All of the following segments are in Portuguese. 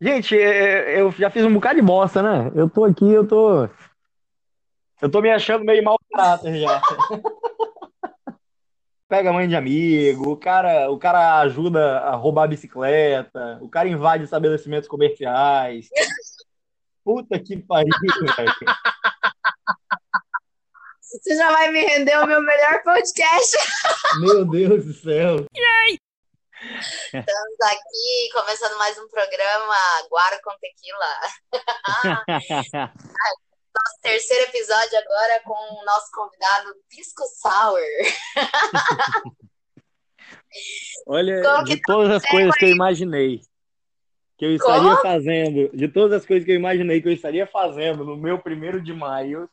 Gente, é, é, eu já fiz um bocado de bosta, né? Eu tô aqui, eu tô. Eu tô me achando meio mau caráter já. Pega mãe de amigo, o cara, o cara ajuda a roubar a bicicleta, o cara invade estabelecimentos comerciais. Puta que pariu, velho. Você já vai me render o meu melhor podcast. Meu Deus do céu. Estamos aqui começando mais um programa Guara com Tequila. Nosso terceiro episódio agora com o nosso convidado Pisco Sour. Olha, Como de tá todas as coisas que eu imaginei que eu estaria fazendo, de todas as coisas que eu imaginei que eu estaria fazendo no meu primeiro de maio,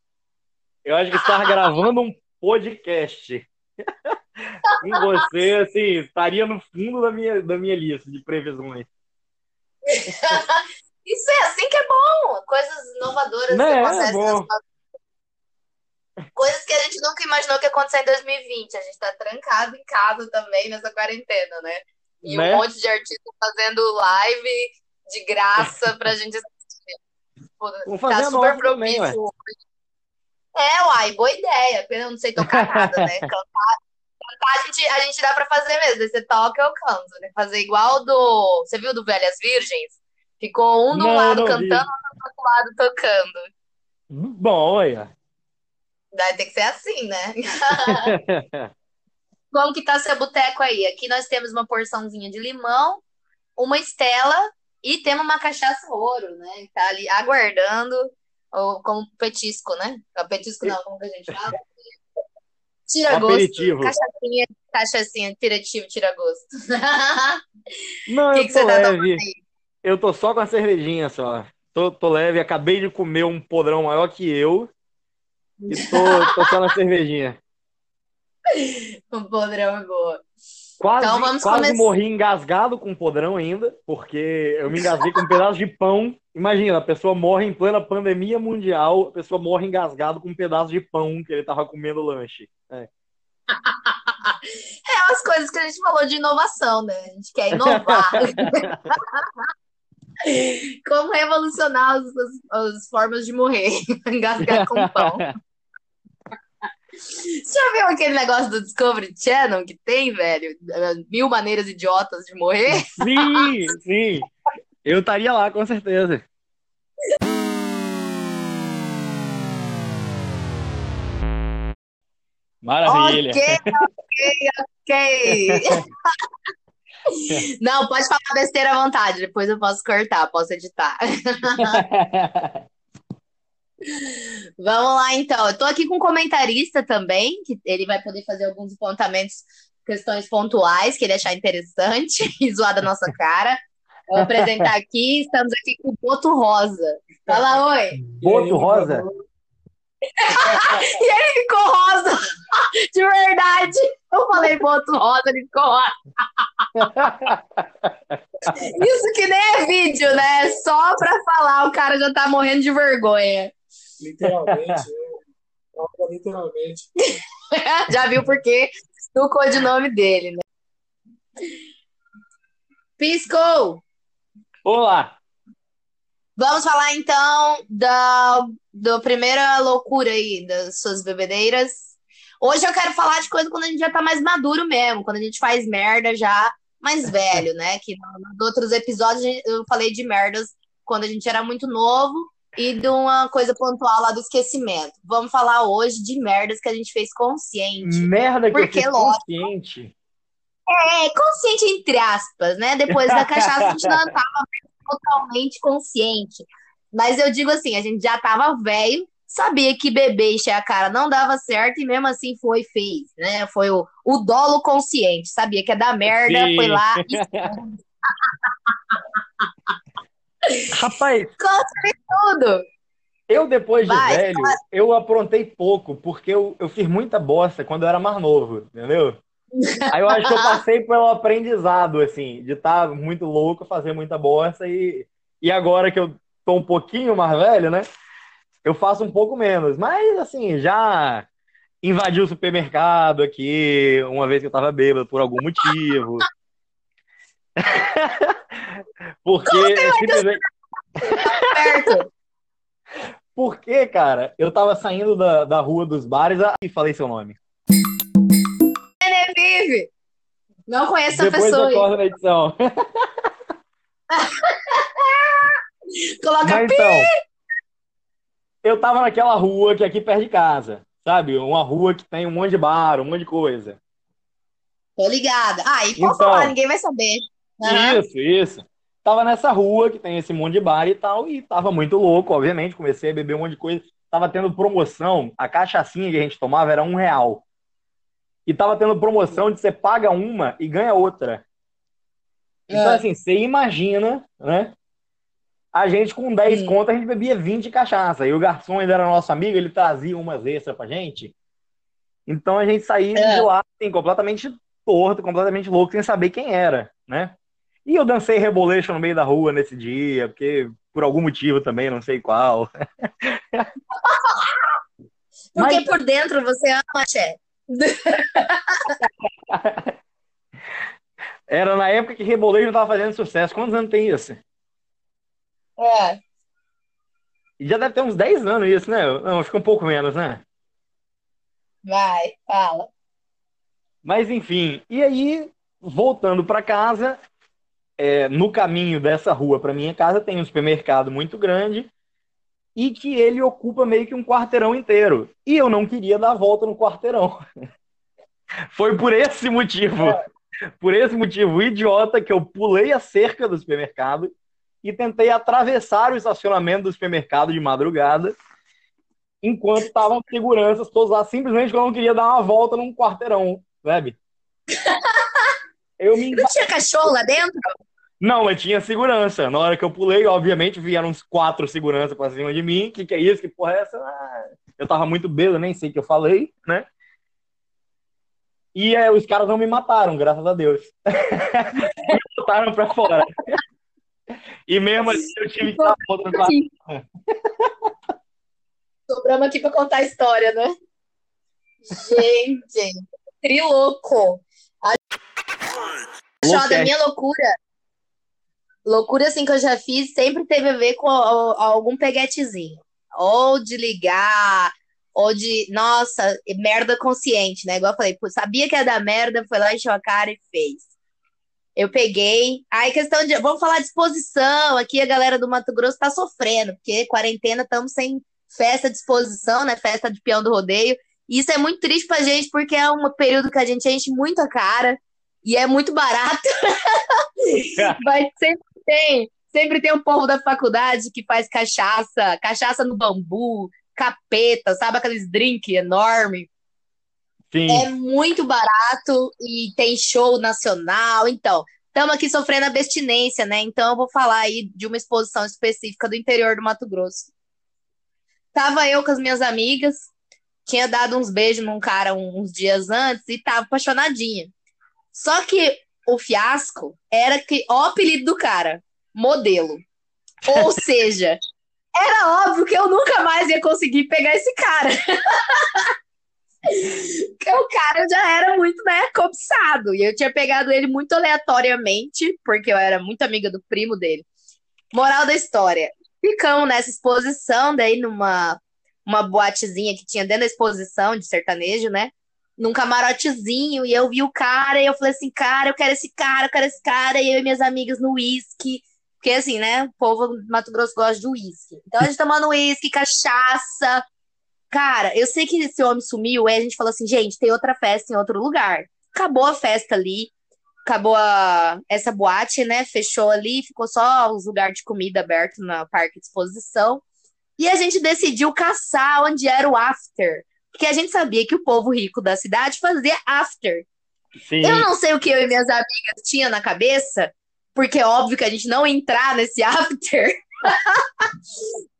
eu acho que estar gravando um podcast com você, assim, estaria no fundo da minha, da minha lista de previsões. Isso é assim que é bom. Coisas inovadoras Né, que é acontecem bom. nas nossas- Coisas que a gente nunca imaginou que ia acontecer em 2020. A gente tá trancado em casa também nessa quarentena, né? E Né? um monte de artista fazendo live de graça pra gente assistir. Vou tá fazer a super nossa também, ué. propício. É, uai, boa ideia. Eu não sei tocar nada, né? Cantar a, gente, a gente dá pra fazer mesmo. Você toca, eu canto. Né? Fazer igual do. Você viu do Velhas Virgens? Ficou um de um lado não vi. cantando, outro do outro lado tocando. Bom, olha. Daí tem que ser assim, né? Como que tá seu boteco aí? Aqui nós temos uma porçãozinha de limão, uma estela e temos uma cachaça ouro, né? Tá ali aguardando ou como petisco, né? Ah, Petisco não, como que a gente fala? Tira gosto. Aperitivo. Cachaçinha, cachaçinha, aperitivo, tira gosto. Não, que eu que tô você tá leve. Eu tô só com a cervejinha só. Tô, tô leve, acabei de comer um podrão maior que eu e tô, tô só na cervejinha. O podrão é boa. Quase, Então vamos quase começar. morri engasgado com podrão ainda, porque eu me engasguei com um pedaço de pão. Imagina, a pessoa morre em plena pandemia mundial, a pessoa morre engasgado com um pedaço de pão que ele tava comendo lanche. É. É as coisas que a gente falou de inovação, né? A gente quer inovar. Como revolucionar as, as- as formas de morrer. Engasgar com pão. Você já viu aquele negócio do Discovery Channel que tem, velho? Mil maneiras idiotas de morrer? Sim, sim. Eu estaria lá, com certeza. Maravilha. Ok, ok, ok. Não, pode falar besteira à vontade, depois eu posso cortar, posso editar. Vamos lá, então. Eu tô aqui com um comentarista também, que ele vai poder fazer alguns apontamentos, questões pontuais que ele achar interessante e zoar da nossa cara. Eu vou apresentar aqui, estamos aqui com o Boto Rosa. Fala oi. Boto rosa? E ele ficou rosa, de verdade. Eu falei Boto Rosa, ele ficou rosa. Isso que nem é vídeo, né? Só pra falar, o cara já tá morrendo de vergonha. Literalmente, né? Fala Literalmente. Já viu por quê? Do codinome dele, né? Pisco! Olá. Vamos falar então da, da primeira loucura aí, das suas bebedeiras. Hoje eu quero falar de coisa quando a gente já tá mais maduro mesmo, quando a gente faz merda já mais velho, né? Que nos outros episódios eu falei de merdas quando a gente era muito novo e de uma coisa pontual lá do esquecimento. Vamos falar hoje de merdas que a gente fez consciente. Merda que eu Porque, fiz lógico. consciente. É, consciente entre aspas, né? Depois da cachaça a gente não estava totalmente consciente. Mas eu digo assim, a gente já tava velho, sabia que beber e encher a cara não dava certo e mesmo assim foi fez, né? Foi o, o dolo consciente, sabia que ia dar merda, Sim. foi lá e Rapaz, tudo. eu depois de Vai, velho, eu aprontei pouco, porque eu, eu fiz muita bosta quando eu era mais novo, entendeu? Aí eu acho que eu passei pelo aprendizado, assim, de estar muito louco, fazer muita bosta e, e agora que eu tô um pouquinho mais velho, né? Eu faço um pouco menos, mas assim, já invadi o supermercado aqui uma vez que eu tava bêbado por algum motivo. Porque simplesmente. Perto. Porque, cara, eu tava saindo da, da rua dos bares e falei seu nome. Genevieve. Não conheço essa Depois pessoa. eu aí. corto na edição. Coloca Mas pi. então, eu tava naquela rua que é aqui perto de casa, sabe? Uma rua que tem um monte de bar, um monte de coisa. Tô ligada. Ah, e pode Então. falar, ninguém vai saber. Aham. Isso, isso. Tava nessa rua que tem esse monte de bar e tal, e tava muito louco, obviamente. Comecei a beber um monte de coisa. Tava tendo promoção, a cachaçinha que a gente tomava era um real. E tava tendo promoção de você paga uma e ganha outra. Então, É. assim, você imagina, né? A gente com 10 Hum. contas, a gente bebia 20 cachaça. E o garçom ainda era nosso amigo, ele trazia umas extras pra gente. Então a gente saía É. de lá, assim, completamente torto, completamente louco, sem saber quem era, né? E eu dancei reboleixo no meio da rua nesse dia, porque por algum motivo também, não sei qual. Porque Mas- por dentro você ama, Tchê. Era na época que rebolejo não tava fazendo sucesso. Quantos anos tem isso? É. Já deve ter uns 10 anos isso, né? Não, fica um pouco menos, né? Vai, fala. Mas enfim, e aí, voltando para casa, é, no caminho dessa rua para minha casa tem um supermercado muito grande e que ele ocupa meio que um quarteirão inteiro. E eu não queria dar a volta no quarteirão. Foi por esse motivo, por esse motivo idiota que eu pulei a cerca do supermercado e tentei atravessar o estacionamento do supermercado de madrugada, enquanto estavam seguranças todos lá, simplesmente porque eu não queria dar uma volta num quarteirão, sabe? Eu me Não tinha cachorro lá dentro? Não, mas tinha segurança. Na hora que eu pulei, obviamente, vieram uns quatro seguranças pra cima de mim. Que que é isso? Que porra é essa? Ah, eu tava muito bêbado, nem sei o que eu falei, né? E é, os caras não me mataram, graças a Deus. me botaram pra fora. E mesmo assim eu tive que dar a volta no quarto. Sobramos aqui pra contar a história, né? Gente, trilouco. A Só da minha loucura. Loucura assim que eu já fiz sempre teve a ver com algum peguetezinho. Ou de ligar, ou de, nossa, merda consciente, né? Igual eu falei, sabia que ia dar merda, foi lá, encheu a cara e fez. Eu peguei. Aí, questão de. Vamos falar de exposição. Aqui a galera do Mato Grosso tá sofrendo, porque quarentena estamos sem festa de exposição, né? Festa de peão do rodeio. E isso é muito triste pra gente, porque é um período que a gente enche muito a cara e é muito barato. Vai sempre tem, sempre tem um povo da faculdade que faz cachaça, cachaça no bambu, capeta, sabe aqueles drink enorme. Sim. É muito barato e tem show nacional. Então, estamos aqui sofrendo abstinência, né? Então, eu vou falar aí de uma exposição específica do interior do Mato Grosso. Tava eu com as minhas amigas, tinha dado uns beijos num cara uns dias antes e tava apaixonadinha. Só que o fiasco era que o apelido do cara, modelo. Ou seja, era óbvio que eu nunca mais ia conseguir pegar esse cara. Porque o cara já era muito, né, cobiçado. E eu tinha pegado ele muito aleatoriamente, porque eu era muito amiga do primo dele. Moral da história. Ficamos nessa exposição, daí numa uma boatezinha que tinha dentro da exposição de sertanejo, né? Num camarotezinho, e eu vi o cara, e eu falei assim, cara, eu quero esse cara, eu quero esse cara, e eu e minhas amigas no uísque. Porque assim, né, o povo do Mato Grosso gosta de uísque. Então a gente tomando uísque, cachaça, Cara, eu sei que esse homem sumiu, aí a gente falou assim, gente, tem outra festa em outro lugar. Acabou a festa ali, acabou a, essa boate, né? Fechou ali, ficou só os lugares de comida aberto na parque de exposição. E a gente decidiu caçar onde era o after. Porque a gente sabia que o povo rico da cidade fazia after. Sim. Eu não sei o que eu e minhas amigas tinham na cabeça, porque é óbvio que a gente não ia entrar nesse after.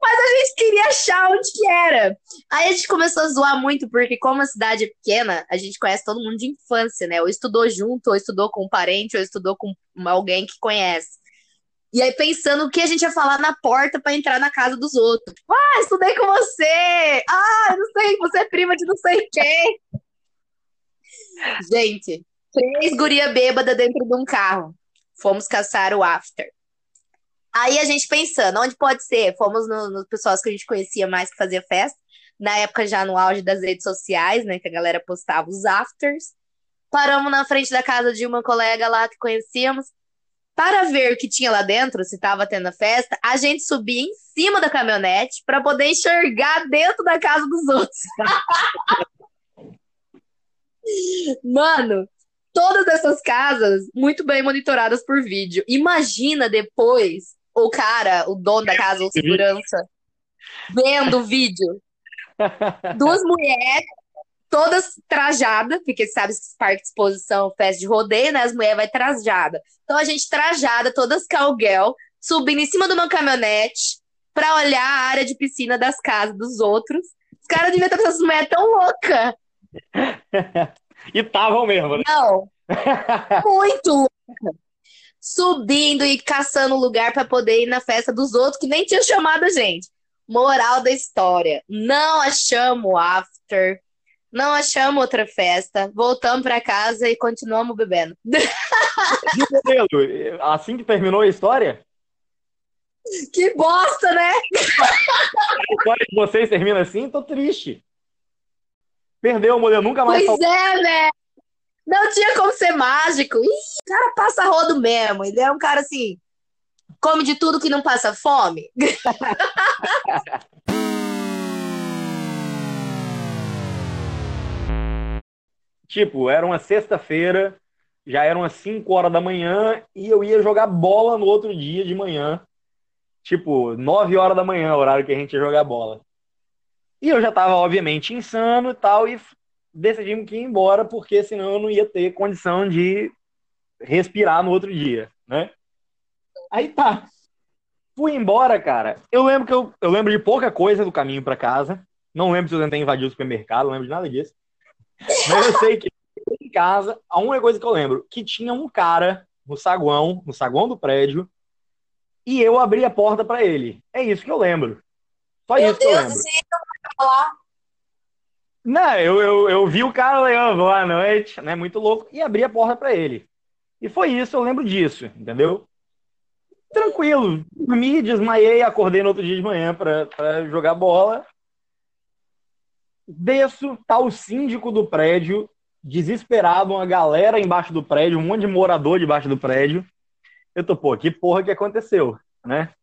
Mas a gente queria achar onde que era. Aí a gente começou a zoar muito, porque como a cidade é pequena, a gente conhece todo mundo de infância, né? Ou estudou junto, ou estudou com um parente, ou estudou com alguém que conhece. E aí pensando o que a gente ia falar na porta para entrar na casa dos outros. Ah, estudei com você! Ah, não sei, você é prima de não sei quem. Gente, três guria bêbada dentro de um carro. Fomos caçar o after. Aí a gente pensando, onde pode ser? Fomos no, no pessoas que a gente conhecia mais que fazia festa. Na época, já no auge das redes sociais, né? Que a galera postava os afters. Paramos na frente da casa de uma colega lá que conhecíamos. Para ver o que tinha lá dentro, se estava tendo festa, a gente subia em cima da caminhonete para poder enxergar dentro da casa dos outros. Mano, todas essas casas muito bem monitoradas por vídeo. Imagina depois o cara, o dono da casa, ou segurança, vendo o vídeo. Duas mulheres, todas trajadas, porque sabe, parque de exposição, festa de rodeio, né? As mulheres vai trajada. Então a gente trajada, todas calguel, subindo em cima de uma caminhonete pra olhar a área de piscina das casas dos outros. Os caras deviam estar pensando, mulher é tão louca. e estavam mesmo, né? Não. Muito louca. Subindo e caçando lugar para poder ir na festa dos outros que nem tinha chamado a gente. Moral da história: não achamos after, não achamos outra festa, voltamos para casa e continuamos bebendo. Modelo, assim que terminou a história? Que bosta, né? A história de vocês termina assim? Tô triste. Perdeu o modelo, nunca mais. Pois é, né? Não tinha como ser mágico. Ih, o cara passa rodo mesmo. Ele é um cara assim. Come de tudo que não passa fome. Tipo, era uma sexta-feira, já eram umas 5 horas da manhã e eu ia jogar bola no outro dia de manhã. Tipo, 9 horas da manhã, horário que a gente ia jogar bola. E eu já tava, obviamente, insano e tal, e decidimos que ir embora, porque senão eu não ia ter condição de respirar no outro dia, né? Aí tá. Fui embora, cara. Eu lembro que eu, eu lembro de pouca coisa do caminho para casa. Não lembro se eu tentei invadir o supermercado, não lembro de nada disso. Mas eu sei que em casa, a única coisa que eu lembro, que tinha um cara no saguão, no saguão do prédio, e eu abri a porta para ele. É isso que eu lembro. Só Meu isso que eu Deus lembro. do céu, falar. Não, eu, eu, eu vi o cara levando à noite, né? Muito louco, e abri a porta pra ele. E foi isso, eu lembro disso, entendeu? Tranquilo, dormi, desmaiei, acordei no outro dia de manhã pra jogar bola. Desço, tá o síndico do prédio, desesperado, uma galera embaixo do prédio, um monte de morador debaixo do prédio. Eu tô, pô, que porra que aconteceu, né?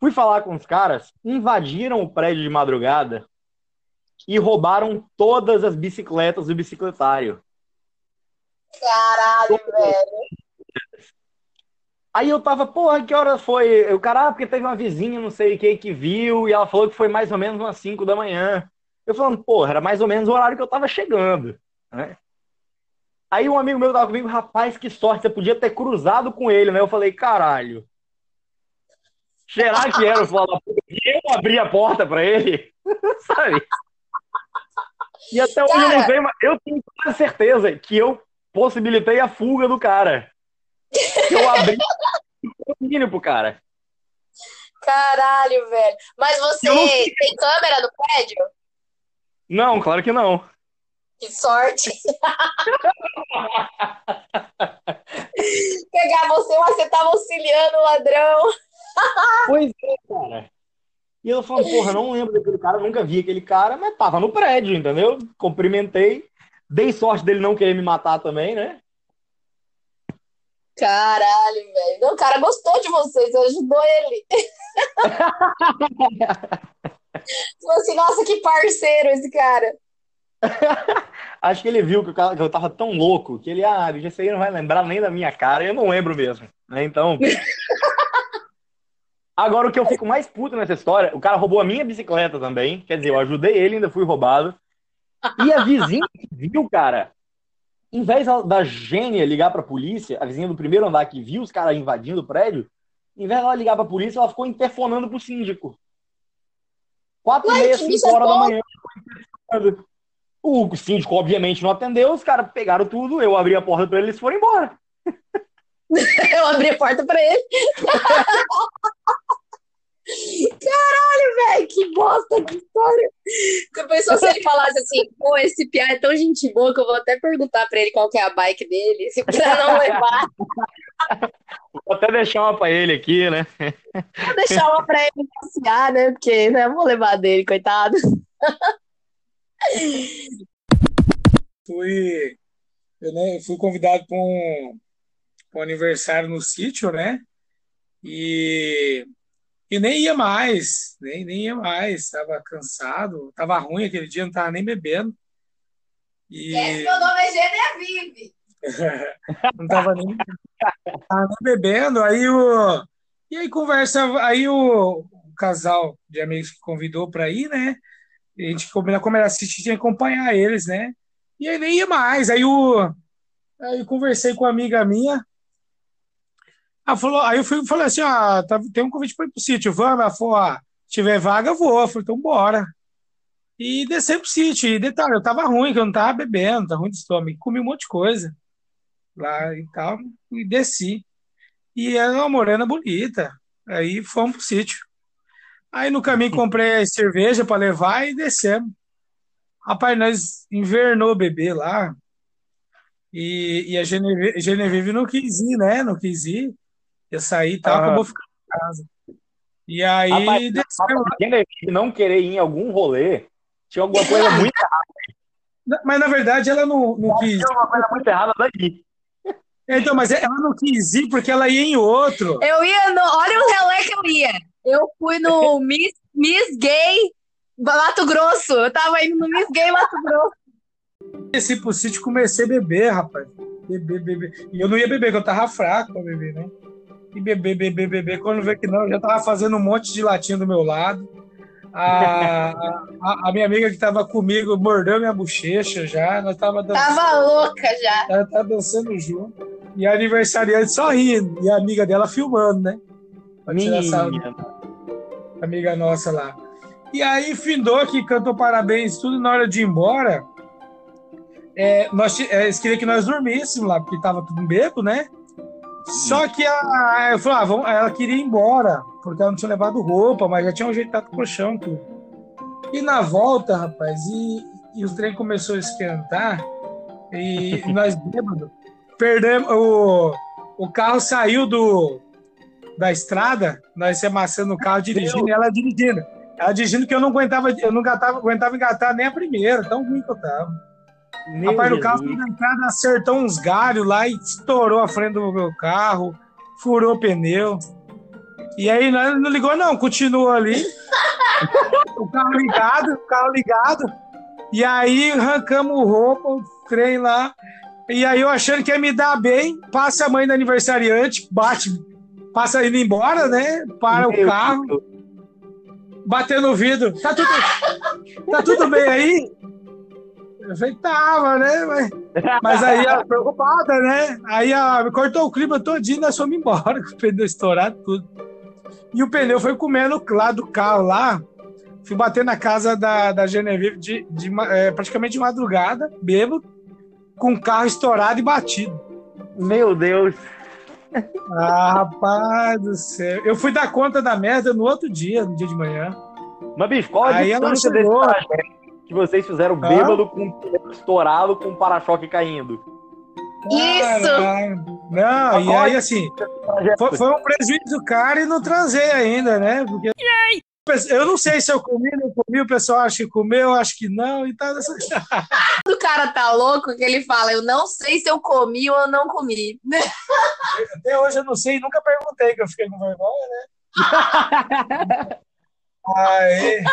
Fui falar com os caras, invadiram o prédio de madrugada e roubaram todas as bicicletas do bicicletário. Caralho, velho. Aí eu tava, porra, que horas foi? O cara, ah, porque teve uma vizinha, não sei o que, que viu, e ela falou que foi mais ou menos umas 5 da manhã. Eu falando, porra, era mais ou menos o horário que eu tava chegando, né? Aí um amigo meu tava comigo, rapaz, que sorte, você podia ter cruzado com ele, né? Eu falei, caralho. Será que era o fala eu abri a porta pra ele? Sabe? E até hoje eu não Cara. sei, mas eu tenho quase certeza que eu possibilitei a fuga do cara. Eu abri o domínio pro cara. Caralho, velho. Mas você tem câmera no prédio? Não, claro que não. Que sorte. Pegar você, mas você tava auxiliando o ladrão. Pois é, cara. E eu falando, porra, não lembro daquele cara, nunca vi aquele cara, mas tava no prédio, entendeu? Cumprimentei. Dei sorte dele não querer me matar também, né? Caralho, velho. O cara gostou de você, você ajudou ele. Falou assim, nossa, que parceiro esse cara. Acho que ele viu que, eu tava tão louco que ele, ah, aí não vai lembrar nem da minha cara, eu não lembro mesmo, né? Então. Agora, o que eu fico mais puto nessa história, o cara roubou a minha bicicleta também, quer dizer, eu ajudei ele, ainda fui roubado. E a vizinha que viu, cara, em vez da Gênia ligar pra polícia, a vizinha do primeiro andar que viu os caras invadindo o prédio, em vez dela ligar pra polícia, ela ficou interfonando pro síndico. Quatro e Ué, meia, que cinco horas da boa. manhã. O síndico, obviamente, não atendeu, os caras pegaram tudo, eu abri a porta pra eles e foram embora. Eu abri a porta pra ele. Caralho, velho, que bosta de história. Eu pensou se ele falasse assim, pô, esse piá é tão gente boa que eu vou até perguntar pra ele qual que é a bike dele, se pra não levar. Vou até deixar uma pra ele aqui, né? Vou deixar uma pra ele passear, né? Porque, né? Vou levar dele, coitado. Fui, eu, né, fui convidado para um, pra um aniversário no sítio, né? E, e nem ia mais, nem, nem ia mais. Estava cansado, estava ruim aquele dia, não estava nem bebendo. E meu nome é Genevieve. não estava nem, nem bebendo. Aí o, e aí conversa, aí o, o casal de amigos que convidou para ir, né? A gente combinou como era assistir, tinha que acompanhar eles, né? E aí nem ia mais. Aí, o, aí conversei com uma amiga minha. Ela falou, aí eu fui, falei assim: ah, tá, tem um convite para ir pro sítio, vamos? Ela falou: ah, tiver vaga, eu vou. Eu falei: então bora. E desci pro sítio. E detalhe, eu tava ruim, que eu não tava bebendo, tava ruim de estômago. Comi um monte de coisa lá e tal. E desci. E era uma morena bonita. Aí fomos pro sítio. Aí no caminho comprei cerveja para levar e descemos. Rapaz, nós invernou o bebê lá. E, e a Genevieve, Genevieve não quis ir, né? Não quis ir. Eu saí e tal, Aham. acabou ficando em casa. E aí Rapaz, descemos. Se não querer ir em algum rolê, tinha alguma coisa muito Mas na verdade ela não, não quis. tinha uma coisa muito errada daí. Então, mas ela não quis ir porque ela ia em outro. Eu ia no. Olha o relé que eu ia. Eu fui no Miss, Miss Gay Mato Grosso. Eu tava indo no Miss Gay Mato Grosso. Desci pro sítio comecei a beber, rapaz. Beber, beber. E eu não ia beber, porque eu tava fraco pra beber, né? E beber, beber, beber. Quando vê que não, eu já tava fazendo um monte de latinha do meu lado. A, a, a minha amiga que tava comigo mordeu minha bochecha já. Nós tava dançando. Tava louca já. Ela tá dançando junto. E a aniversariante só rindo. E a amiga dela filmando, né? Pra tirar Minha. amiga nossa lá. E aí, findou que cantou parabéns, tudo na hora de ir embora. É, nós, é, eles queriam que nós dormíssemos lá, porque tava tudo bebo, né? Só que a, eu falei, ah, vamos, ela queria ir embora, porque ela não tinha levado roupa, mas já tinha ajeitado o colchão, tudo. E na volta, rapaz, e, e o trem começou a esquentar, e nós bêbados, perdemos, o, o carro saiu do, da estrada, nós se amassando o carro dirigindo, e ela dirigindo. Ela dirigindo que eu não aguentava, eu não aguentava, aguentava engatar nem a primeira, tão ruim que eu tava. Meu Rapaz, no carro Jesus. na entrada acertou uns galhos lá e estourou a frente do meu carro, furou o pneu. E aí nós não ligou, não, continuou ali. o carro ligado, o carro ligado. E aí arrancamos roupa, o trem lá. E aí eu achando que ia me dar bem, passa a mãe do aniversariante, bate, passa indo embora, né? Para o Meu carro, Deus. bateu no vidro. Tá tudo, tá tudo bem aí? Eu falei, tava, né? Mas, mas aí ela preocupada, né? Aí ela cortou o clima todinho e nós fomos embora, com o pneu estourado, tudo. E o pneu foi comendo lá do carro lá. Fui bater na casa da, da Genevieve de, de, é, praticamente de madrugada, bêbado, com o carro estourado e batido. Meu Deus. Ah, rapaz do céu. Eu fui dar conta da merda no outro dia, no dia de manhã. Mas, bicho, qual a Aí ela desse chegou. trajeto que vocês fizeram bêbado com o pneu estourado com o para-choque caindo? Isso! Caralho. Não, e aí assim, foi, foi um prejuízo caro e não transei ainda, né? Porque eu não sei se eu comi, não comi, o pessoal acha que comeu, acho que não, e tá nessa. O cara tá louco que ele fala, eu não sei se eu comi ou não comi. Até hoje eu não sei, nunca perguntei, que eu fiquei com vergonha, né? Aí.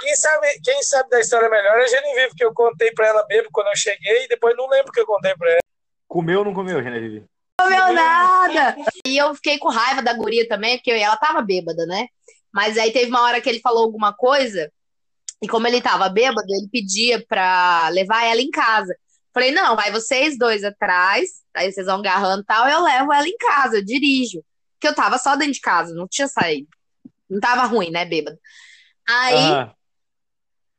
Quem sabe, quem sabe da história melhor é a Genevieve, que eu contei pra ela mesmo quando eu cheguei e depois não lembro o que eu contei pra ela. Comeu ou não comeu, Genevieve? Não comeu nada. E eu fiquei com raiva da guria também, porque ela tava bêbada, né? Mas aí teve uma hora que ele falou alguma coisa, e como ele tava bêbado, ele pedia pra levar ela em casa. Falei, não, vai vocês dois atrás, aí vocês vão agarrando e tal, eu levo ela em casa, eu dirijo. Porque eu tava só dentro de casa, não tinha saído. Não tava ruim, né, bêbado. Aí,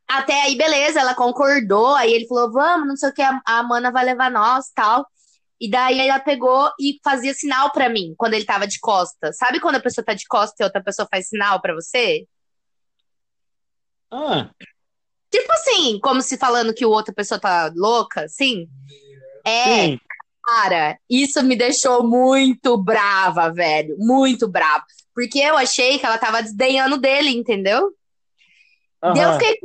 até aí, beleza, ela concordou. Aí ele falou: vamos, não sei o que, a, a mana vai levar nós tal. E daí ela pegou e fazia sinal pra mim quando ele tava de costa. Sabe quando a pessoa tá de costa e outra pessoa faz sinal pra você? Ah, Tipo assim, como se falando que outra pessoa tá louca, assim. É. sim. Cara, isso me deixou muito brava, velho. Muito brava. Porque eu achei que ela tava desdenhando dele, entendeu? Uhum. Eu fiquei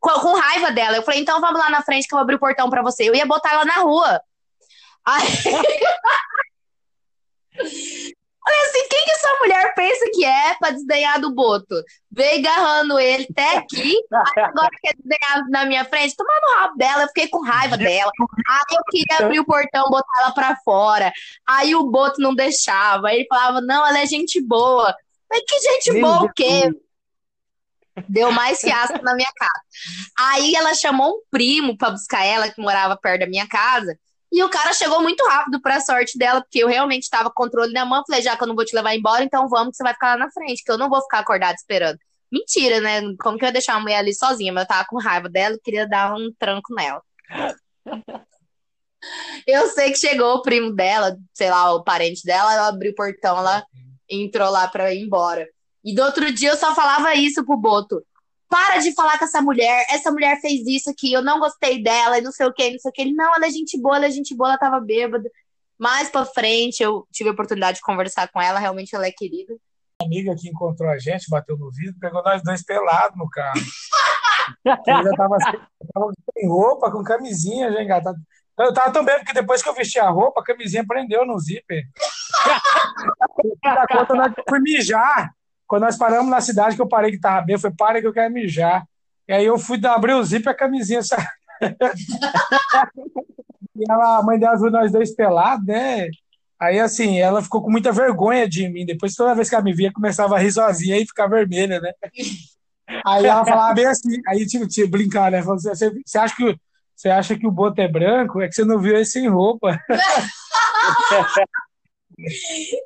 com, com, raiva dela. Eu falei, então vamos lá na frente que eu vou abrir o portão pra você. Eu ia botar ela na rua. Aí... Olha assim, quem que essa mulher pensa que é pra desdenhar do Boto? Veio agarrando ele até aqui, agora quer desdenhar na minha frente, tomando o rabo dela, eu fiquei com raiva dela. Aí eu queria abrir o portão, botar ela pra fora. Aí o Boto não deixava. Aí ele falava, não, ela é gente boa. Mas que gente boa o quê? Deu mais fiasco na minha casa. Aí ela chamou um primo para buscar ela, que morava perto da minha casa. E o cara chegou muito rápido pra sorte dela, porque eu realmente estava com controle na mão. Falei, já que eu não vou te levar embora, então vamos que você vai ficar lá na frente, que eu não vou ficar acordado esperando. Mentira, né? Como que eu ia deixar a mulher ali sozinha? Mas eu tava com raiva dela queria dar um tranco nela. eu sei que chegou o primo dela, sei lá, o parente dela, ela abriu o portão, ela entrou lá pra ir embora. E do outro dia eu só falava isso pro Boto para de falar com essa mulher, essa mulher fez isso aqui, eu não gostei dela, e não sei o que, não sei o que. Ele, não, ela é gente boa, ela é gente boa, ela tava bêbada. Mais pra frente, eu tive a oportunidade de conversar com ela, realmente ela é querida. Uma amiga que encontrou a gente, bateu no vidro, pegou nós dois pelados no carro. eu já tava, tava sem roupa, com camisinha já engatada. Eu tava tão bem, porque depois que eu vesti a roupa, a camisinha prendeu no zíper. da conta, nós fui mijar. Quando nós paramos na cidade, que eu parei que tava bem, eu falei, para que eu quero mijar. E aí eu fui abrir o zíper e a camisinha saiu. e ela, a mãe dela viu nós dois pelados, né? Aí, assim, ela ficou com muita vergonha de mim. Depois, toda vez que ela me via, começava a rir sozinha e ficar vermelha, né? Aí ela falava bem assim, aí tipo, tipo brincar, né? Falou, você, você, acha que, você acha que o boto é branco? É que você não viu ele sem roupa.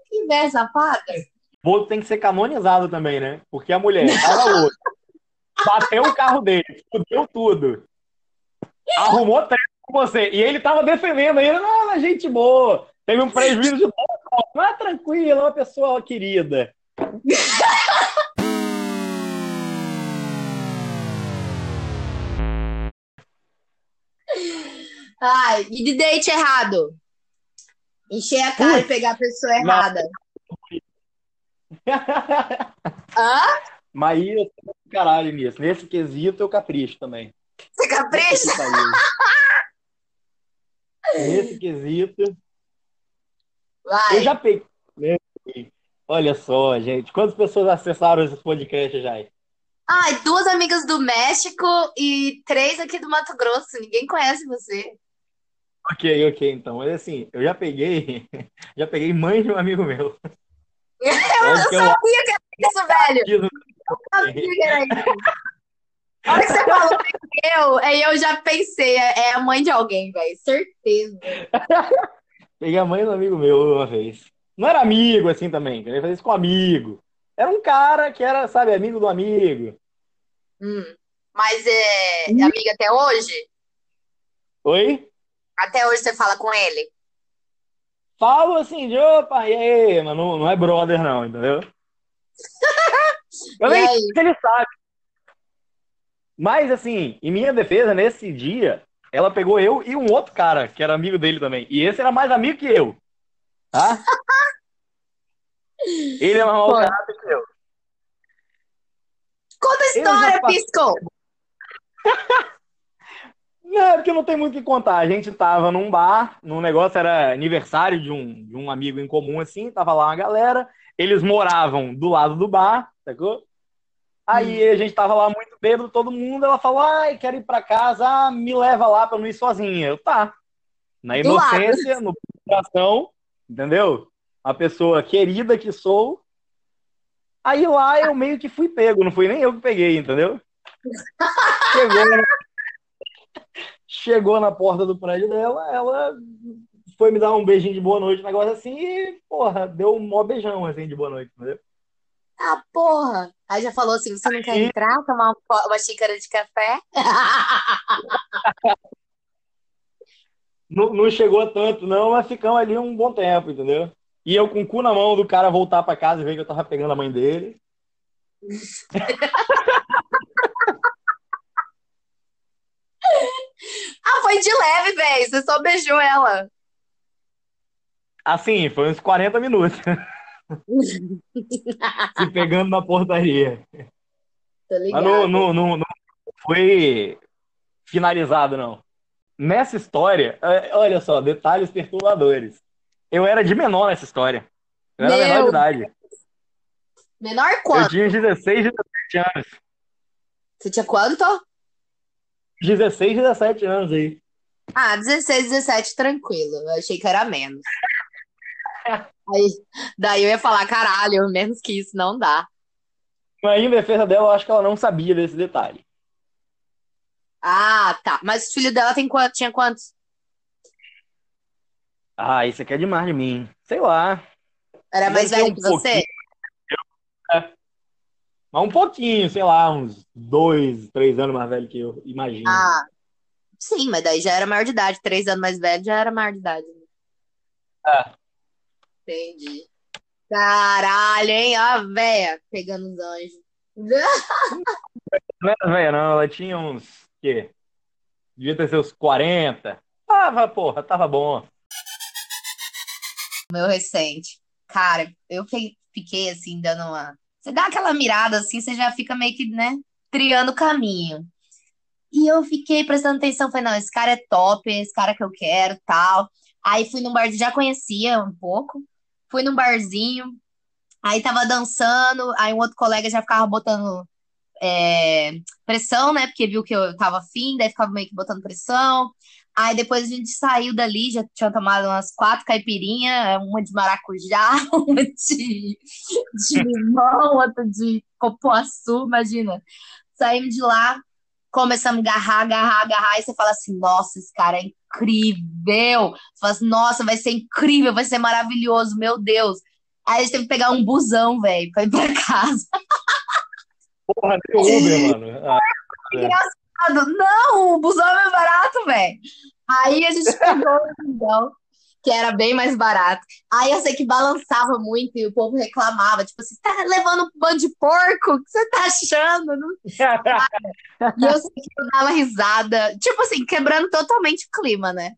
que velha safada. Boto tem que ser canonizado também, né? Porque a mulher, ela outra, bateu o carro dele, fudeu tudo. Arrumou treta com você. E ele tava defendendo ainda, não, é gente boa. Teve um prejuízo de novo. Não é tranquilo, é uma pessoa querida. Ai, e de date errado? Encher a cara Ui, e pegar a pessoa errada. Não. Hã? Mas eu caralho nisso. Nesse quesito eu capricho também. Você capricha? Nesse quesito. Vai. Eu já peguei. Olha só, gente. Quantas pessoas acessaram esse podcast já? Ai, duas amigas do México e três aqui do Mato Grosso. Ninguém conhece você. Ok, ok, então. Mas assim, eu já peguei. Já peguei mãe de um amigo meu. Eu, eu sabia que era isso, velho. Eu sabia que era isso. A hora que você falou eu, aí eu já pensei, é, é a mãe de alguém, velho. Certeza. Peguei a mãe do amigo meu uma vez. Não era amigo assim também, queria fazer isso com amigo. Era um cara que era, sabe, amigo do amigo. Hum. Mas é, é amiga até hoje? Oi? Até hoje você fala com ele? Falo assim de opa, e aí, mas não, não é brother, não, entendeu? Eu nem sei se ele sabe. Mas, assim, em minha defesa, nesse dia, ela pegou eu e um outro cara, que era amigo dele também. E esse era mais amigo que eu. Tá? ele é mais mau caráter que eu. Conta a história, Pisco! Não, é porque não tem muito o que contar. A gente tava num bar, num negócio, era aniversário de um, de um amigo em comum, assim, tava lá uma galera, eles moravam do lado do bar, sacou? Aí hum. a gente tava lá muito bêbado, todo mundo, ela falou, ai, quero ir pra casa, ah, me leva lá pra não ir sozinha. Eu, tá. Na inocência, no coração, entendeu? Uma pessoa querida que sou. Aí lá eu meio que fui pego, não fui nem eu que peguei, entendeu? Chegou, Chegou na porta do prédio dela, ela foi me dar um beijinho de boa noite, um negócio assim, e, porra, deu um mó beijão, assim, de boa noite, entendeu? Ah, porra! Aí já falou assim: você não quer entrar, tomar uma xícara de café? não, não chegou tanto, não, mas ficamos ali um bom tempo, entendeu? E eu com o cu na mão do cara voltar pra casa e ver que eu tava pegando a mãe dele. Ah, foi de leve, velho. Você só beijou ela. Assim, foi uns 40 minutos. Se pegando na portaria. Tô Mas não, ligado. não, não, não foi finalizado, não. Nessa história, é, olha só, detalhes perturbadores. Eu era de menor nessa história. Eu era menor de Meu, idade. menor Eu quanto? tinha 16, 17 anos. Você tinha quanto? 16, 17 anos aí. Ah, 16, 17, tranquilo. Eu achei que era menos. Aí, daí eu ia falar, caralho, menos que isso não dá. Mas em defesa dela, eu acho que ela não sabia desse detalhe. Ah, tá. Mas o filho dela tem quanto? Tinha quantos? Ah, isso aqui é demais de mim. Sei lá. Era mais velho um que você? Mas um pouquinho, sei lá, uns dois, três anos mais velho que eu, imagino. Ah, sim, mas daí já era maior de idade. Três anos mais velho já era maior de idade. É. Entendi. Caralho, hein? A véia pegando os anjos. Não era velha, não. Ela tinha uns, quê? Devia ter seus 40. Tava, porra, tava bom. Meu recente. Cara, eu fi- fiquei assim, dando uma. Você dá aquela mirada assim, você já fica meio que, né, triando o caminho. E eu fiquei prestando atenção, falei, não, esse cara é top, esse cara que eu quero, tal. Aí fui num barzinho, já conhecia um pouco. Fui num barzinho, aí tava dançando, aí um outro colega já ficava botando é, pressão, né? Porque viu que eu tava afim, daí ficava meio que botando pressão. Aí depois a gente saiu dali, já tinha tomado umas quatro caipirinhas, uma de maracujá, uma de, de limão, outra de cupuaçu, imagina. Saímos de lá, começamos a agarrar, agarrar, agarrar, e você fala assim, nossa, esse cara é incrível. Você fala assim, nossa, vai ser incrível, vai ser maravilhoso, meu Deus. Aí a gente teve que pegar um busão, velho, pra ir pra casa. Porra, deu Uber, mano. Ah, é. Não, o busão é mais barato, velho. Aí a gente pegou o busão, que era bem mais barato. Aí eu sei que balançava muito e o povo reclamava, tipo assim, você tá levando um bando de porco? O que você tá achando? Não- E eu sei que eu dava risada, tipo assim, quebrando totalmente o clima, né?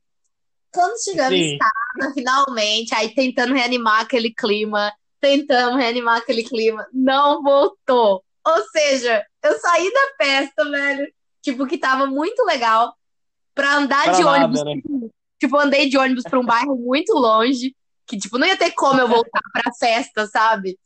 Quando chegamos em casa, finalmente, aí tentando reanimar aquele clima, tentamos reanimar aquele clima, não voltou. Ou seja, eu saí da festa, velho, tipo, que tava muito legal, pra andar Pra de nada, ônibus. né? Tipo, andei de ônibus pra um bairro muito longe, que, tipo, não ia ter como eu voltar pra festa, sabe?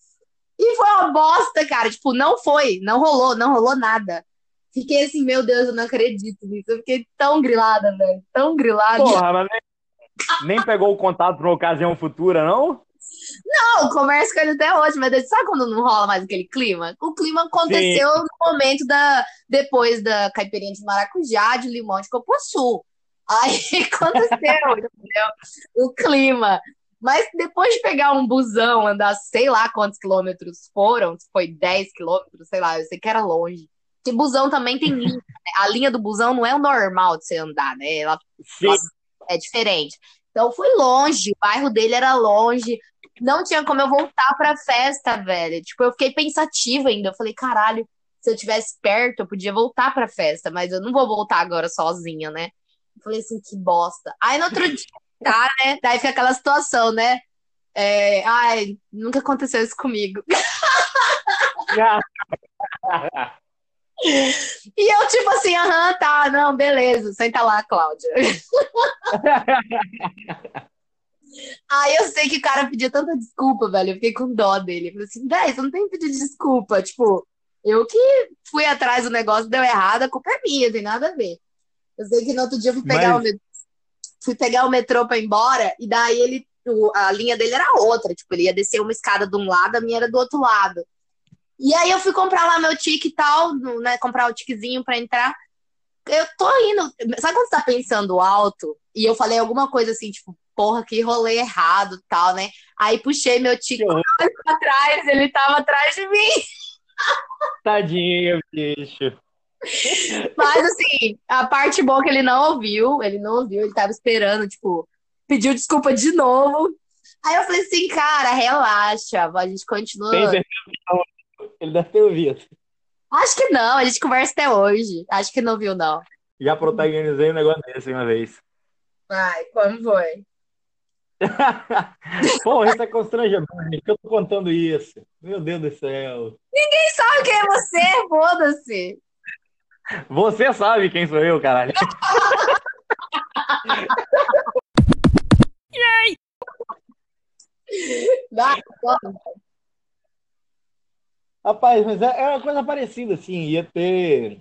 E foi uma bosta, cara. Tipo, não foi, não rolou, não rolou nada. Fiquei assim, meu Deus, eu não acredito nisso. Eu fiquei tão grilada, velho. Tão grilada. Porra, mas nem, nem pegou o contato pra uma ocasião futura, não? Não, converso com ele até hoje, mas sabe quando não rola mais aquele clima? O clima aconteceu no momento da. Depois da caipirinha de maracujá, de limão de copoçu. Aí aconteceu, entendeu? O clima. Mas depois de pegar um busão, andar sei lá quantos quilômetros foram, se foi 10 quilômetros, sei lá, eu sei que era longe. Porque busão também tem linha. né? A linha do busão não é o normal de você andar, né? Ela Sim. é diferente. Então foi longe, o bairro dele era longe. Não tinha como eu voltar pra festa, velho. Tipo, eu fiquei pensativa ainda. Eu falei, caralho, se eu tivesse perto, eu podia voltar pra festa, mas eu não vou voltar agora sozinha, né? Eu falei assim, que bosta. Aí no outro dia, tá, né? Daí fica aquela situação, né? É, ai, nunca aconteceu isso comigo. E eu, tipo assim, aham, tá, não, beleza, senta lá, Cláudia. Aí eu sei que o cara pedia tanta desculpa, velho. Eu fiquei com dó dele. Eu falei assim, velho, você não tem que pedir desculpa. Tipo, eu que fui atrás do negócio, deu errado, a culpa é minha, tem nada a ver. Eu sei que no outro dia eu fui pegar, Mas- o, fui pegar o metrô pra ir embora, e daí ele, a linha dele era outra. Tipo, ele ia descer uma escada de um lado, a minha era do outro lado. E aí eu fui comprar lá meu tique e tal, né? Comprar o tiquezinho pra entrar. Eu tô indo. Sabe quando você tá pensando alto? E eu falei alguma coisa assim, tipo, porra, que rolê errado tal, né? Aí puxei meu olho pra trás, ele tava atrás de mim. Tadinho, bicho. Mas assim, a parte boa é que ele não ouviu, ele não ouviu, ele tava esperando, tipo, pediu desculpa de novo. Aí eu falei assim, cara, relaxa, a gente continua. Ele deve ter ouvido. Acho que não, a gente conversa até hoje. Acho que não viu, não. Já protagonizei um negócio desse uma vez. Vai, como foi? Pô, isso é constrangedor, gente. Eu tô contando isso. Meu Deus do céu. Ninguém sabe quem é você, foda-se. Você sabe quem sou eu, caralho. Vai, conta. Rapaz, mas é, é uma coisa parecida, assim. Ia ter.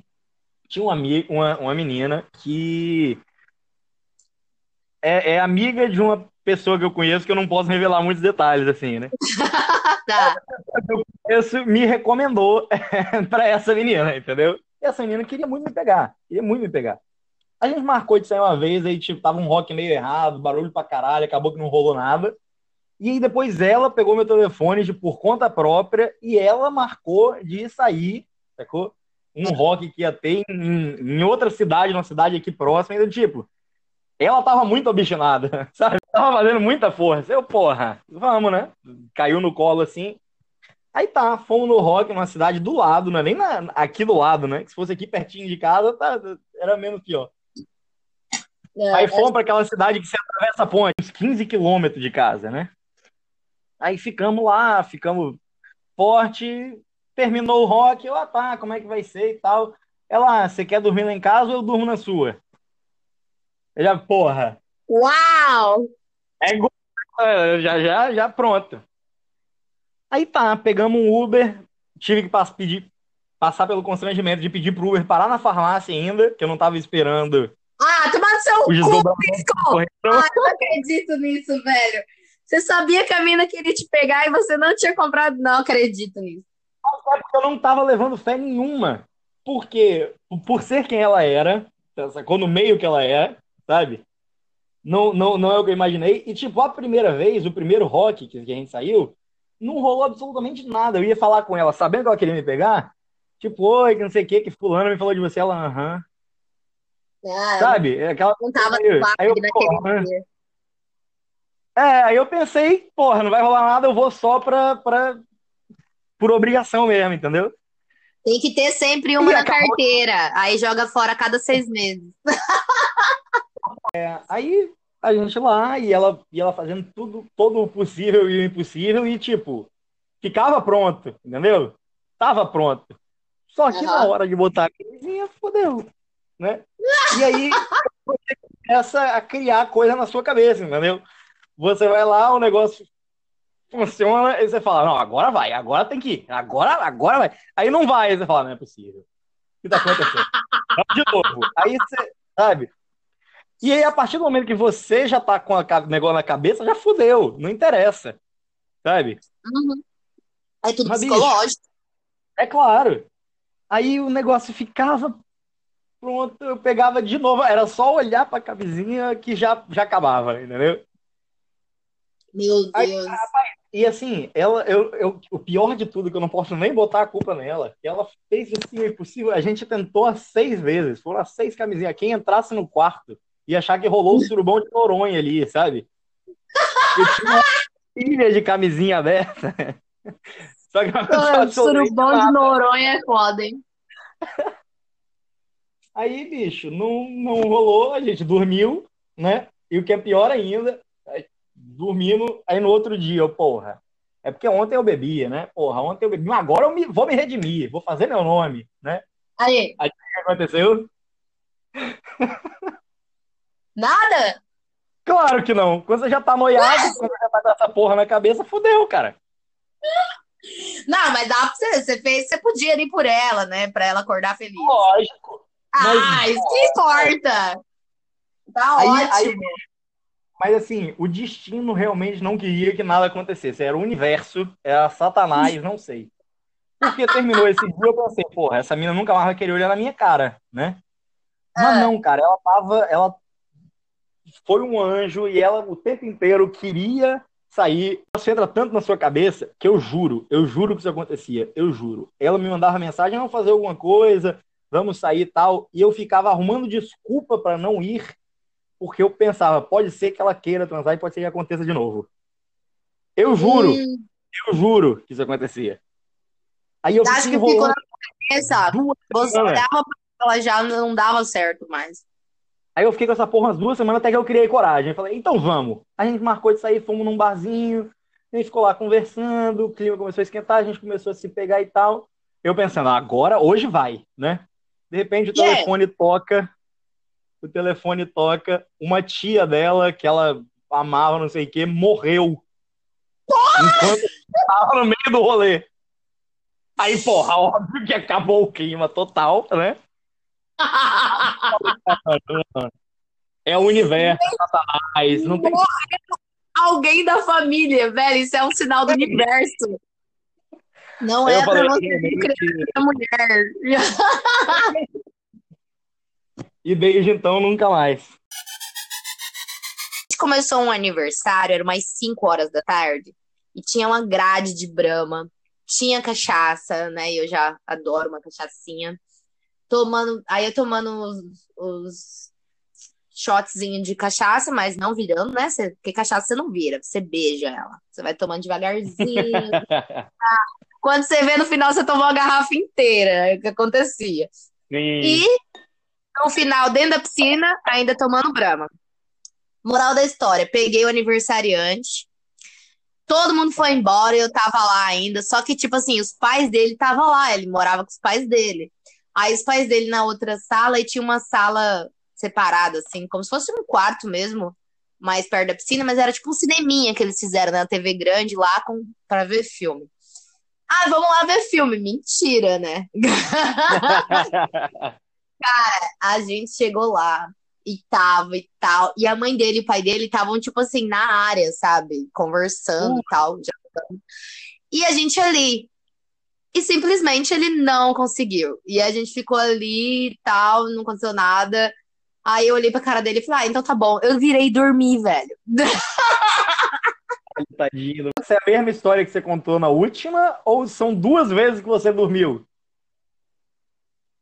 Tinha uma, uma, uma menina que é, é amiga de uma pessoa que eu conheço que eu não posso revelar muitos detalhes, assim, né? Tá. Isso me recomendou pra essa menina, entendeu? E essa menina queria muito me pegar. Queria muito me pegar. A gente marcou de sair uma vez, aí tipo, tava um rock meio errado, barulho pra caralho, acabou que não rolou nada. E aí depois ela pegou meu telefone de por conta própria e ela marcou de sair, sacou? Um rock que ia ter em, em outra cidade, numa cidade aqui próxima, e do tipo, ela tava muito obstinada, sabe? Tava fazendo muita força. Eu, porra, vamos, né? Caiu no colo assim. Aí tá, fomos no rock, numa cidade do lado, não é nem na- aqui do lado, né? Que se fosse aqui pertinho de casa, tá, era menos pior. Aí fomos para aquela cidade que você atravessa a ponte, uns 15 quilômetros de casa, né? Aí ficamos lá, ficamos forte, terminou o rock, eu, ah tá, como é que vai ser e tal. Ela, ah, você quer dormir lá em casa ou eu durmo na sua? Eu já, porra, Uau! é é, já, já, já pronto. Aí tá, pegamos um Uber, tive que pass- pedir, passar pelo constrangimento de pedir pro Uber parar na farmácia ainda, que eu não tava esperando Ah, toma no seu cu, correio. Ah, eu não acredito nisso, velho. Você sabia que a mina queria te pegar e você não tinha comprado? Não acredito nisso. porque eu não tava levando fé nenhuma. Porque, por ser quem ela era, sacou? No meio que ela é, sabe? Não, não, não é o que eu imaginei. E, tipo, a primeira vez, o primeiro rock que a gente saiu, não rolou absolutamente nada. Eu ia falar com ela, sabendo que ela queria me pegar, tipo, oi, que não sei o que, que fulano me falou de você, ela, aham, Ah, sabe? É Aquela não tava Aí no aí eu, naquele porra, dia. É, aí eu pensei, porra, não vai rolar nada, eu vou só pra, pra, por obrigação mesmo, entendeu? Tem que ter sempre uma E na acabou- carteira. Aí joga fora a cada seis meses. Aí a gente lá e ela, e ela fazendo tudo, todo o possível e o impossível e, tipo, ficava pronto, entendeu? Tava pronto. Só que na Aham. hora de botar a camisinha, fodeu, né? E aí você começa a criar coisa na sua cabeça, entendeu? Você vai lá, o negócio funciona, e você fala, não, agora vai, agora tem que ir, agora, agora vai. Aí não vai, aí você fala, não é possível. O que tá acontecendo? De novo. Aí você, sabe? E aí, a partir do momento que você já tá com o negócio na cabeça, já fudeu, não interessa, sabe? Uhum. Aí tudo Mas, psicológico. É claro. Aí o negócio ficava pronto, eu pegava de novo, era só olhar pra camisinha que já, já acabava, entendeu? Meu Aí, Deus. E assim, ela, eu, eu, o pior de tudo, que eu não posso nem botar a culpa nela, que ela fez assim, o impossível. A gente tentou as seis vezes, foram as seis camisinhas. Quem entrasse no quarto ia achar que rolou o surubão de Noronha ali, sabe? Eu tinha uma pilha de camisinha aberta. Só que Ah, absolutamente surubão de. Noronha é foda, hein? Aí, bicho, não, não rolou, a gente dormiu, né? E o que é pior ainda, é, dormimos, aí no outro dia, eu, porra, é porque ontem eu bebia, né? Porra, ontem eu bebi, agora eu me- vou me redimir, vou fazer meu nome, né? Aí, Aí o que aconteceu? nada? Claro que não. Quando você já tá noiado, quando você já tá com essa porra na cabeça, fudeu, cara. Não, mas dá pra você. Você fez, você podia ir por ela, né? Pra ela acordar feliz. Lógico. Ah, isso que importa. Tá Aí- ótimo. Mas assim, o destino realmente não queria que nada acontecesse. Era o universo, era Satanás, não sei. Porque terminou esse dia, eu pensei, porra, essa mina nunca mais vai querer olhar na minha cara, né? Mas Ah. não, cara, ela tava. Ela foi um anjo e ela o tempo inteiro queria sair. Isso entra tanto na sua cabeça que eu juro, eu juro que isso acontecia, eu juro. Ela me mandava mensagem, vamos fazer alguma coisa, vamos sair e tal. E eu ficava arrumando desculpa para não ir, porque eu pensava, pode ser que ela queira transar e pode ser que aconteça de novo. Eu juro, Hum, eu juro que isso acontecia. Aí eu acho que ficou na cabeça. Você olhava pra ela já não dava certo mais. Aí eu fiquei com essa porra umas duas semanas até que eu criei coragem. Falei, então vamos. A gente marcou de sair, fomos num barzinho, a gente ficou lá conversando, o clima começou a esquentar, a gente começou a se pegar e tal. Eu pensando, agora, hoje vai, né? De repente o Yeah. telefone toca, o telefone toca, uma tia dela, que ela amava, não sei o quê, morreu. Enquanto estava no meio do rolê. Aí, porra, óbvio que acabou o clima total, né? É o universo, Satanás, não tem Alguém da família, velho, isso é um sinal do universo. Não é eu falei, pra você mulher. E desde então nunca mais. gente começou um aniversário, era umas 5 horas da tarde, e tinha uma grade de brama, tinha cachaça, né? Eu já adoro uma cachaçinha. Tomando, aí eu tomando os, os shotzinhos de cachaça, mas não virando, né? Você- porque cachaça você não vira, você beija ela. Você vai tomando devagarzinho. Quando você vê no final, você tomou a garrafa inteira. É o que acontecia. E no final, dentro da piscina, ainda tomando brama. Moral da história: peguei o aniversariante, todo mundo foi embora e eu tava lá ainda. Só que, tipo assim, os pais dele estavam lá, ele morava com os pais dele. Aí os pais dele na outra sala e tinha uma sala separada, assim, como se fosse um quarto mesmo, mais perto da piscina, mas era tipo um cineminha que eles fizeram na TV grande lá com, pra ver filme. Ah, vamos lá ver filme. Mentira, né? A gente chegou lá e tava e tal. E a mãe dele e o pai dele estavam, tipo assim, na área, sabe? Conversando e tal. jantando. E a gente ali. E simplesmente ele não conseguiu. E a gente ficou ali e tal, não aconteceu nada. Aí eu olhei pra cara dele e falei, ah, então tá bom. Eu virei e dormi, velho. Tadinho. Essa é a mesma história que você contou na última ou são duas vezes que você dormiu?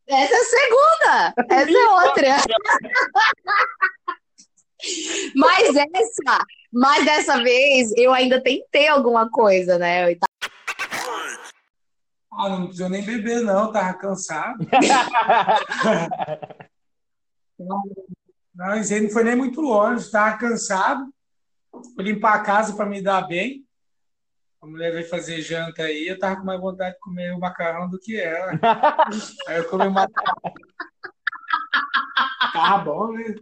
Essa é a segunda! Essa é outra! Mas essa, mas dessa vez eu ainda tentei alguma coisa, né? Ah, não precisou nem beber, não, tava cansado. Não, isso aí não foi nem muito longe, tava cansado. Fui limpar a casa para me dar bem. A mulher veio fazer janta aí, eu tava com mais vontade de comer o macarrão do que ela. Aí eu comi o macarrão. Tava bom, né?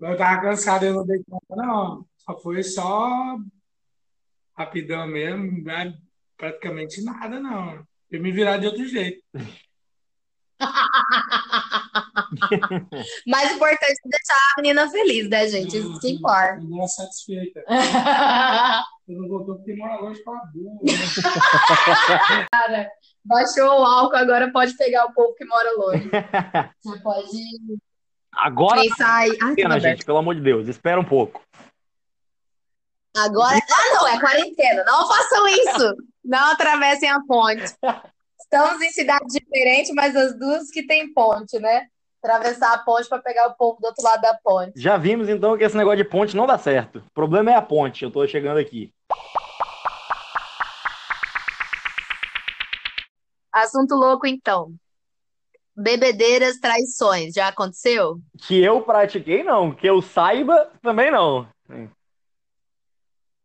Mas Eu tava cansado, eu não dei conta, não. Só foi só rapidão mesmo, não é praticamente nada, não. Eu me virar de outro jeito. Mais importante é deixar a menina feliz, né, gente? Isso que importa. Me deu satisfeita. Eu não voltou porque mora longe com a burra. né? Baixou o álcool, agora pode pegar o povo que mora longe. Você pode Agora pensar aí. Ai, quarentena, aberto. gente, pelo amor de Deus, espera um pouco. Agora. Ah, não, é quarentena. Não façam isso. Não atravessem a ponte. Estamos em cidades diferentes, mas as duas que tem ponte, né? Atravessar a ponte para pegar o povo do outro lado da ponte. Já vimos então que esse negócio de ponte não dá certo. O problema é a ponte, eu tô chegando aqui. Assunto louco, então. Bebedeiras, traições. Já aconteceu? Que eu pratiquei, não. Que eu saiba, também não.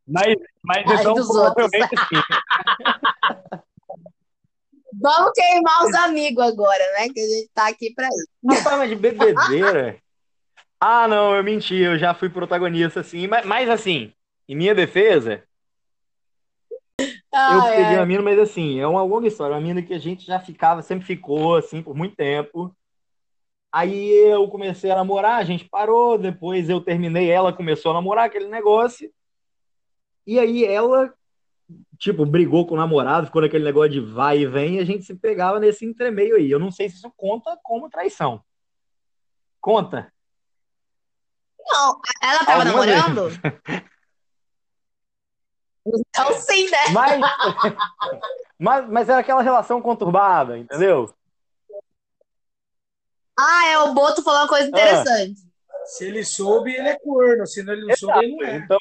Mas, mas Ai, então dos outros. provavelmente sim. Vamos queimar os amigos agora, né? Que a gente tá aqui pra isso. Rapaz, mas de bebedeira. Ah, não, eu menti, eu já fui protagonista, assim. Mas, mas assim, em minha defesa, eu Ai, peguei uma mina, mas assim, é uma longa história. Uma mina que a gente já ficava, sempre ficou, assim, por muito tempo. Aí eu comecei a namorar, a gente parou, depois eu terminei, ela começou a namorar aquele negócio. E aí ela, tipo, brigou com o namorado, ficou naquele negócio de vai e vem, e a gente se pegava nesse entremeio aí. Eu não sei se isso conta como traição. Conta. Não, ela tava Algumas namorando? Então sim, né? Mas, mas, mas era aquela relação conturbada, entendeu? Ah, é, o Boto falou uma coisa interessante. Se ele soube, ele é corno. Se ele não soube, ele não é. Então.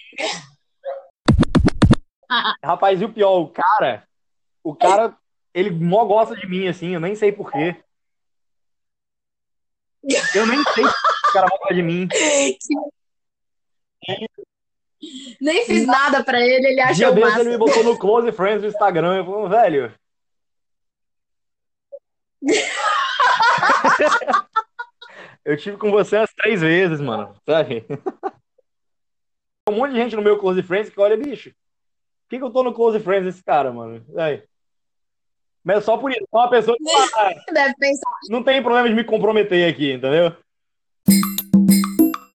Rapaz, e o pior, o cara, o cara, ele mó gosta de mim, assim, eu nem sei porquê. Eu nem sei. Esse cara vai atrás de mim. Nem fiz nada pra ele, ele Dia achou desse massa. ele me botou no Close Friends do Instagram. Eu falei, velho. Eu tive com você umas três vezes, mano. Sabe? Um monte de gente no meu Close Friends que olha, bicho. Por que, que eu tô no Close Friends desse cara, mano? Aí. Mas é só por isso. Só uma pessoa que fala, "Ah, Deve pensar. não tem problema de me comprometer aqui, entendeu?